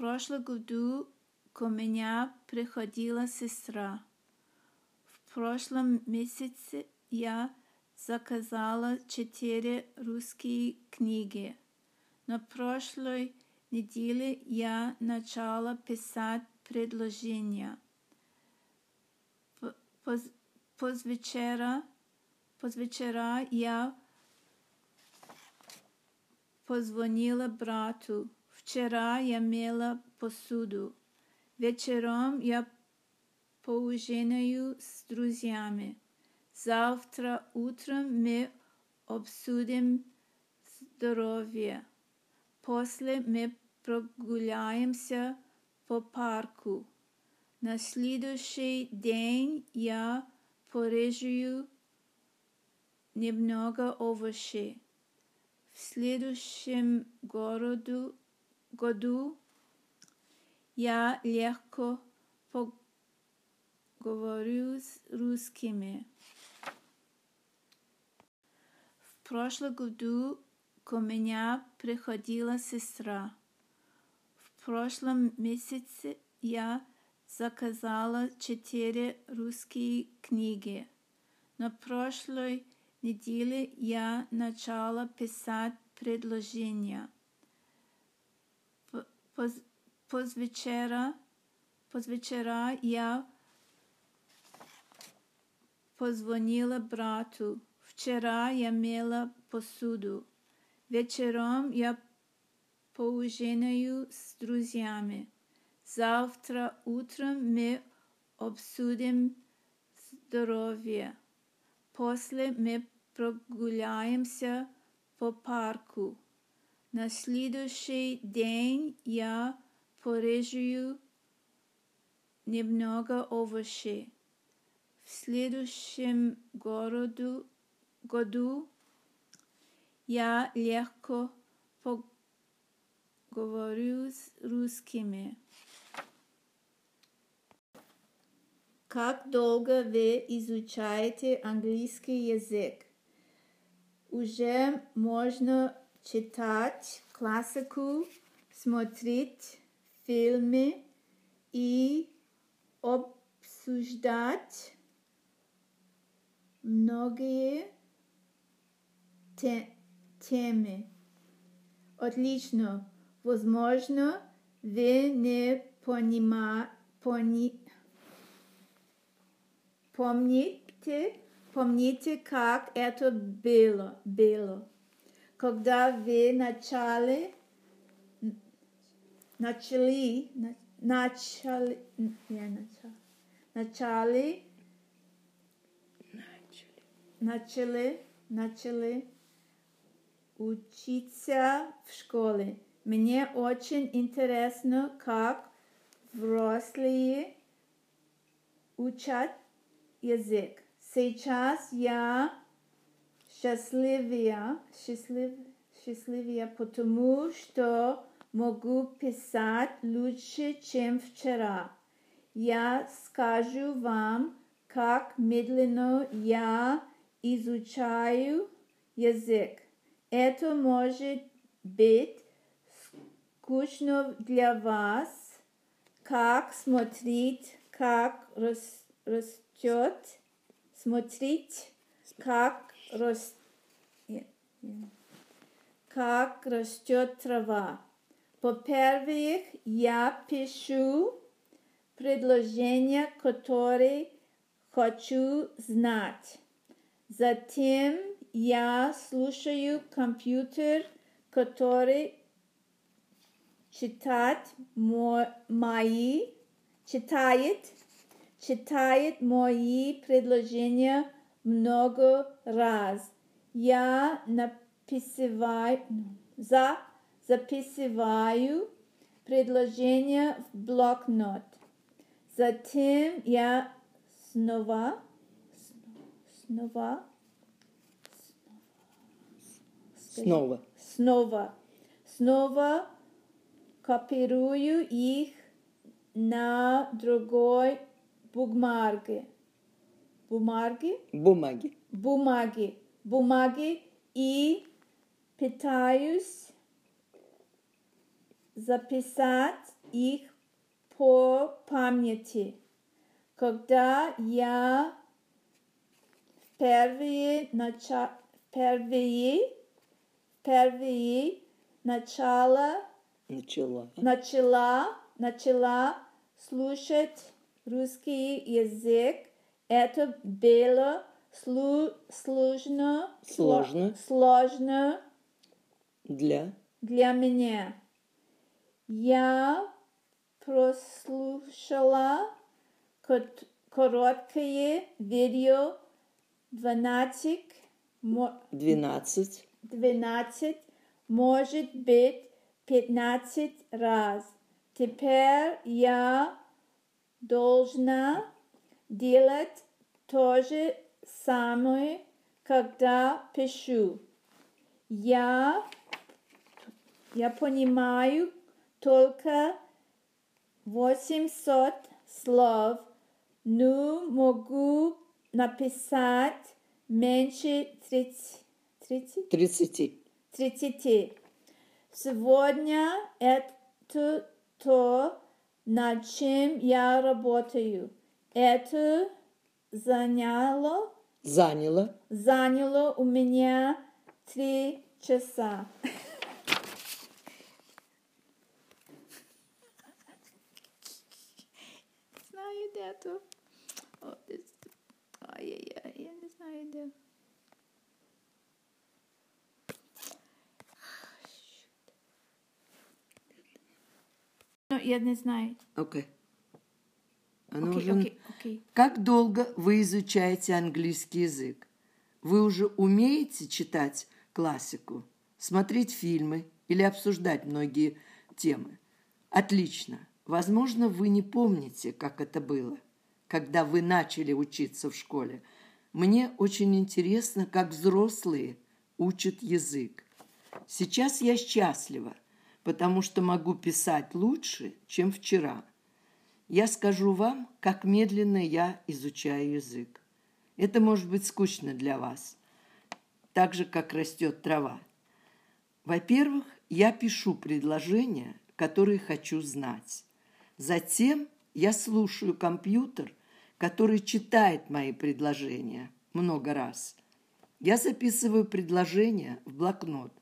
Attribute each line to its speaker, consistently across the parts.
Speaker 1: прошлом году ко меня приходила сестра. В прошлом месяце я заказала четыре русские книги. На прошлой неделе я начала писать предложения. Поз, позвечера, позвечера я позвонила брату. Вчера я мела посуду. Вечером я поужинаю с друзьями. Завтра утром мы обсудим здоровье. После мы прогуляемся по парку. На следующий день я порежу немного овощей. В следующем городу, году я легко поговорю с русскими. В прошлом году ко меня приходила сестра. В прошлом месяце я заказала четыре русские книги. На прошлой неделе я начала писать предложения. Поз, позвечера, позвечера я позвонила брату. Вчера я мела посуду. Вечером я поужинаю с друзьями. Завтра утром мы обсудим здоровье. После мы прогуляемся по парку. На следующий день я порежу немного овощей. В следующем городу, году я легко поговорю с русскими. Как долго вы изучаете английский язык? Уже можно читать классику, смотреть фильмы и обсуждать многие те темы. Отлично. Возможно, вы не понима, пони, помните, помните, как это было, было. Когда вы начали, начали, начали, я начала, начали, начали, начали учиться в школе. Мне очень интересно, как взрослые учат язык. Сейчас я счастливее, счастлив, счастливее, потому что могу писать лучше, чем вчера. Я скажу вам, как медленно я изучаю язык. Это может быть скучно для вас, как смотреть, как рас, растет, смотреть, как, рас, как растет трава. По-первых, я пишу предложения, которые хочу знать. Затем я слушаю компьютер, который читает мои, читает, читает мои предложения много раз. Я написываю, за, записываю предложения в блокнот. Затем я снова, снова
Speaker 2: Снова.
Speaker 1: Снова. Снова копирую их на другой бумаге. Бумаге?
Speaker 2: Бумаги.
Speaker 1: Бумаги. Бумаги и пытаюсь записать их по памяти. Когда я впервые, нача... впервые, впервые начала,
Speaker 2: Начала.
Speaker 1: начала, начала слушать русский язык, это было слу- сложно, сло-
Speaker 2: Сложно.
Speaker 1: сложно
Speaker 2: Для.
Speaker 1: для меня. Я прослушала короткое видео 12, мо-
Speaker 2: 12.
Speaker 1: 12, может быть 15 раз. Теперь я должна делать то же самое, когда пишу. Я, я понимаю только 800 слов, но могу написать меньше 30. 30?
Speaker 2: 30.
Speaker 1: 30. Сегодня это то, над чем я работаю. Это заняло,
Speaker 2: Заняло.
Speaker 1: заняло у меня три часа. Знаю это. О, это- Ай-яй-яй, я не знаю, где. Ну, я не знаю.
Speaker 2: Окей. Оно
Speaker 1: Окей,
Speaker 2: уже-
Speaker 1: окей.
Speaker 2: Как долго вы изучаете английский язык? Вы уже умеете читать классику, смотреть фильмы или обсуждать многие темы? Отлично. Возможно, вы не помните, как это было, когда вы начали учиться в школе. Мне очень интересно, как взрослые учат язык. Сейчас я счастлива, потому что могу писать лучше, чем вчера. Я скажу вам, как медленно я изучаю язык. Это может быть скучно для вас, так же, как растет трава. Во-первых, я пишу предложения, которые хочу знать. Затем я слушаю компьютер, который читает мои предложения много раз. Я записываю предложения в блокнот.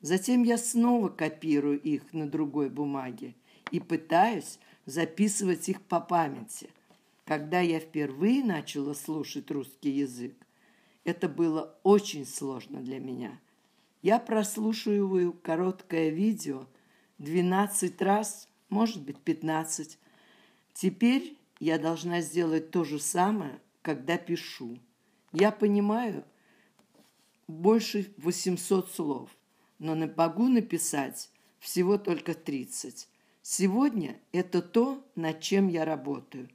Speaker 2: Затем я снова копирую их на другой бумаге и пытаюсь записывать их по памяти. Когда я впервые начала слушать русский язык, это было очень сложно для меня. Я прослушиваю короткое видео 12 раз, может быть 15. Теперь я должна сделать то же самое, когда пишу. Я понимаю больше 800 слов, но могу написать всего только 30. Сегодня это то, над чем я работаю.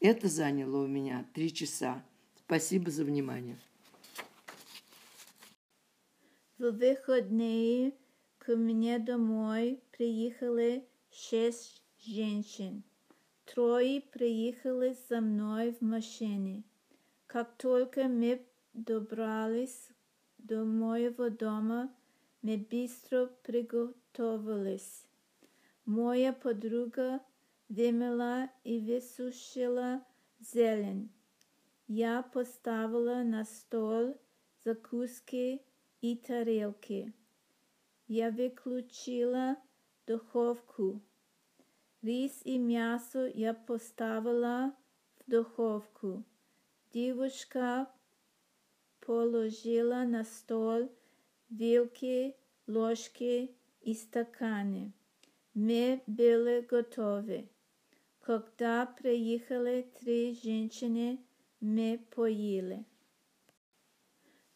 Speaker 2: Это заняло у меня три часа. Спасибо за внимание.
Speaker 1: В выходные ко мне домой приехали шесть женщин. Трое приехали со мной в машине. Как только мы добрались до моего дома, мы быстро приготовились. Моя подруга вымыла и высушила зелень. Я поставила на стол закуски и тарелки. Я выключила духовку. Рис и мясо я поставила в духовку. Девушка положила на стол вилки, ложки и стаканы. Мы были готовы. Когда приехали три женщины, мы поели.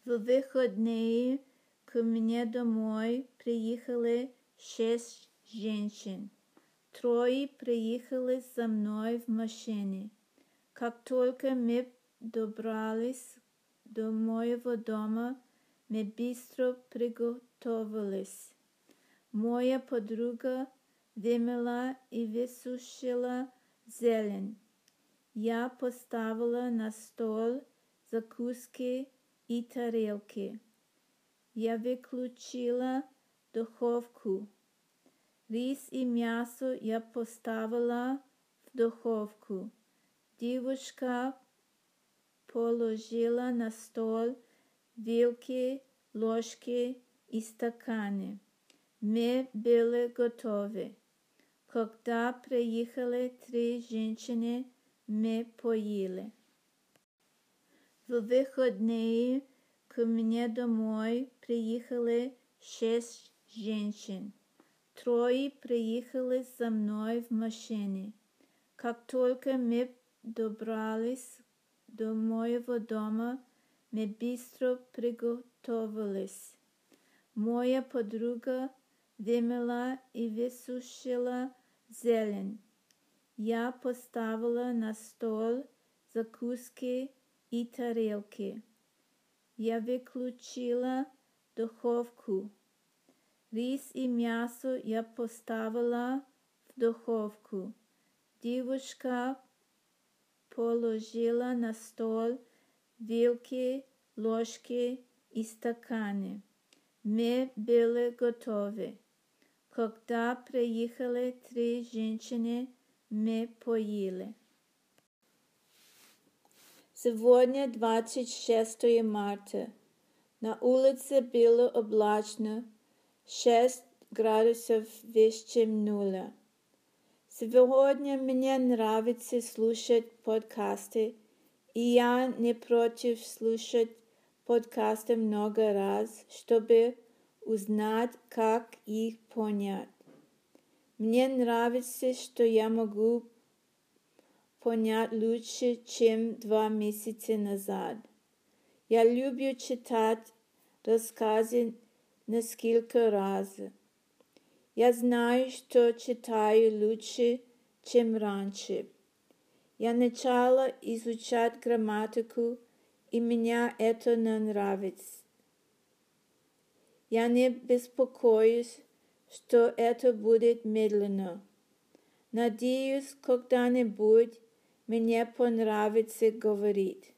Speaker 1: В выходные ко мне домой приехали шесть женщин. Трое приехали со мной в машине. Как только мы добрались до моего дома, мы быстро приготовились. Моя подруга вымыла и высушила зелень. Я поставила на стол закуски и тарелки. Я выключила духовку. Рис и мясо я поставила в духовку. Девушка положила на стол вилки, ложки и стаканы. Мы были готовы. Когда приехали три женщины, мы поели. В выходные к мне домой приехали шесть женщин. Трое приехали за мной в машине. Как только мы добрались до моего дома, мы быстро приготовились. Моя подруга вымела и высушила зелень. Я поставила на стол закуски и тарелки. Я выключила духовку. Рис и мясо я поставила в духовку. Девушка положила на стол вилки, ложки и стаканы. Мы были готовы. Когда приехали три женщины, мы поели. Сегодня 26 марта. На улице было облачно, 6 градусов выше нуля. Сегодня мне нравится слушать подкасты, и я не против слушать подкасты много раз, чтобы узнать, как их понять. Мне нравится, что я могу понять лучше, чем два месяца назад. Я люблю читать рассказы несколько раз. Я знаю, что читаю лучше, чем раньше. Я начала изучать грамматику, и меня это нравится. Я не беспокоюсь, что это будет медленно. Надеюсь, когда-нибудь мне понравится говорить.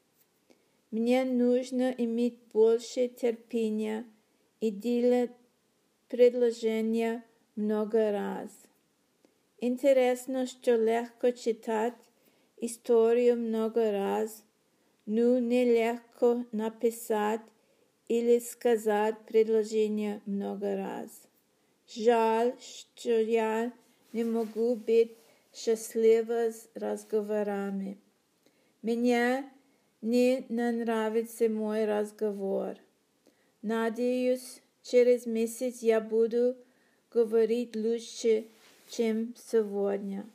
Speaker 1: Мне нужно иметь больше терпения и делать предложения много раз. Интересно, что легко читать историю много раз, но нелегко написать или сказать предложение много раз. Жаль, что я не могу быть счастлива с разговорами. Мне не нравится мой разговор. Надеюсь, через месяц я буду говорить лучше, чем сегодня.